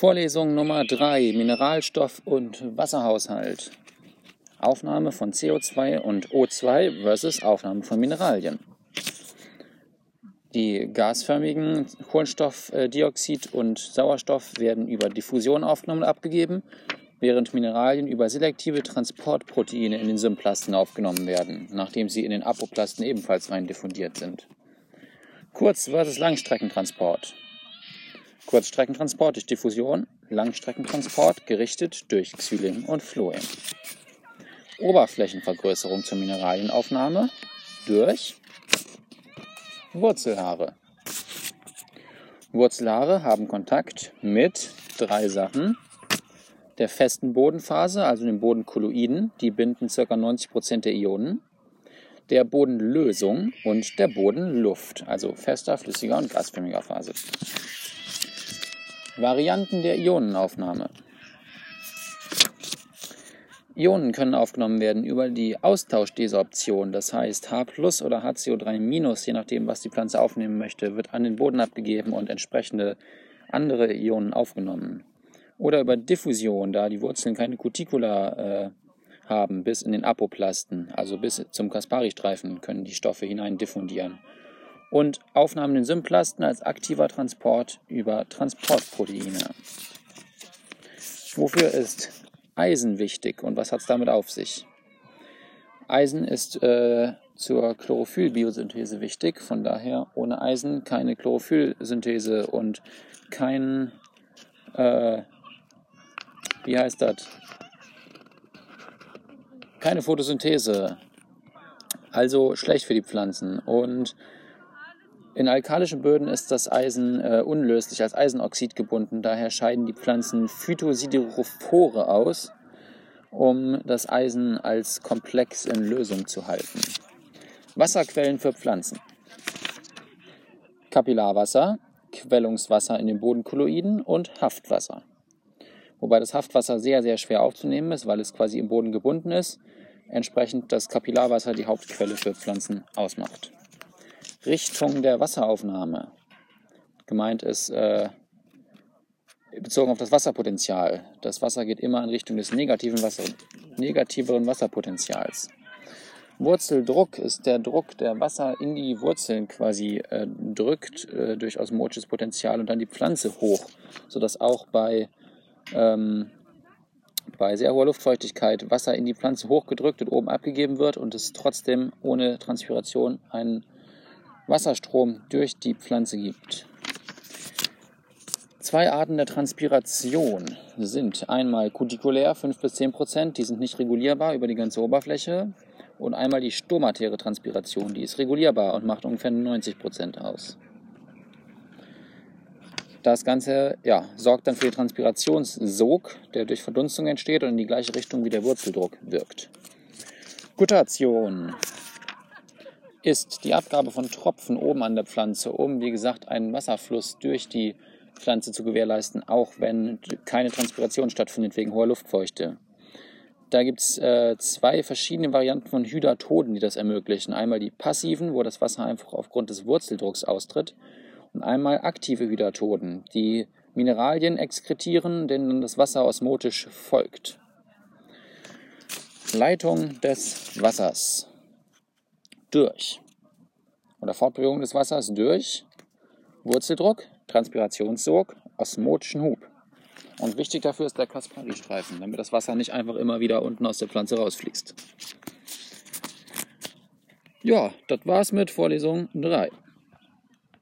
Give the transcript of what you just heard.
Vorlesung Nummer 3 Mineralstoff und Wasserhaushalt. Aufnahme von CO2 und O2 versus Aufnahme von Mineralien. Die gasförmigen Kohlenstoffdioxid und Sauerstoff werden über Diffusion aufgenommen und abgegeben, während Mineralien über selektive Transportproteine in den Symplasten aufgenommen werden, nachdem sie in den Apoplasten ebenfalls rein diffundiert sind. Kurz versus Langstreckentransport. Kurzstreckentransport durch Diffusion, Langstreckentransport gerichtet durch Xylem und Phloem. Oberflächenvergrößerung zur Mineralienaufnahme durch Wurzelhaare. Wurzelhaare haben Kontakt mit drei Sachen. Der festen Bodenphase, also den Bodenkolloiden, die binden ca. 90% der Ionen. Der Bodenlösung und der Bodenluft, also fester, flüssiger und gasförmiger Phase. Varianten der Ionenaufnahme. Ionen können aufgenommen werden über die Austauschdesorption, das heißt H oder HCO3 je nachdem, was die Pflanze aufnehmen möchte, wird an den Boden abgegeben und entsprechende andere Ionen aufgenommen. Oder über Diffusion, da die Wurzeln keine Cuticula äh, haben, bis in den Apoplasten, also bis zum Caspari-Streifen, können die Stoffe hinein diffundieren und Aufnahmen in Symplasten als aktiver Transport über Transportproteine. Wofür ist Eisen wichtig und was hat es damit auf sich? Eisen ist äh, zur Chlorophyllbiosynthese wichtig, von daher ohne Eisen keine Chlorophyllsynthese und kein, äh, wie heißt das? Keine Photosynthese. Also schlecht für die Pflanzen. Und in alkalischen Böden ist das Eisen äh, unlöslich als Eisenoxid gebunden. Daher scheiden die Pflanzen Phytosiderophore aus, um das Eisen als Komplex in Lösung zu halten. Wasserquellen für Pflanzen. Kapillarwasser, Quellungswasser in den Bodenkolloiden und Haftwasser. Wobei das Haftwasser sehr, sehr schwer aufzunehmen ist, weil es quasi im Boden gebunden ist. Entsprechend das Kapillarwasser die Hauptquelle für Pflanzen ausmacht. Richtung der Wasseraufnahme. Gemeint ist äh, bezogen auf das Wasserpotenzial. Das Wasser geht immer in Richtung des negativen Wasser, negativeren Wasserpotenzials. Wurzeldruck ist der Druck, der Wasser in die Wurzeln quasi äh, drückt äh, durch osmotisches Potenzial und dann die Pflanze hoch, sodass auch bei, ähm, bei sehr hoher Luftfeuchtigkeit Wasser in die Pflanze hochgedrückt und oben abgegeben wird und es trotzdem ohne Transpiration einen Wasserstrom durch die Pflanze gibt. Zwei Arten der Transpiration sind einmal kutikulär, 5 bis 10 Prozent, die sind nicht regulierbar über die ganze Oberfläche. Und einmal die stomatäre Transpiration, die ist regulierbar und macht ungefähr 90 Prozent aus. Das Ganze ja, sorgt dann für den Transpirationssog, der durch Verdunstung entsteht und in die gleiche Richtung wie der Wurzeldruck wirkt. Gutation ist die Abgabe von Tropfen oben an der Pflanze, um, wie gesagt, einen Wasserfluss durch die Pflanze zu gewährleisten, auch wenn keine Transpiration stattfindet wegen hoher Luftfeuchte. Da gibt es äh, zwei verschiedene Varianten von Hydatoden, die das ermöglichen. Einmal die passiven, wo das Wasser einfach aufgrund des Wurzeldrucks austritt, und einmal aktive Hydatoden, die Mineralien exkretieren, denen das Wasser osmotisch folgt. Leitung des Wassers durch. Oder Fortbewegung des Wassers durch Wurzeldruck, Transpirationssog, osmotischen Hub. Und wichtig dafür ist der Kaspari-Streifen, damit das Wasser nicht einfach immer wieder unten aus der Pflanze rausfließt. Ja, das war's mit Vorlesung 3.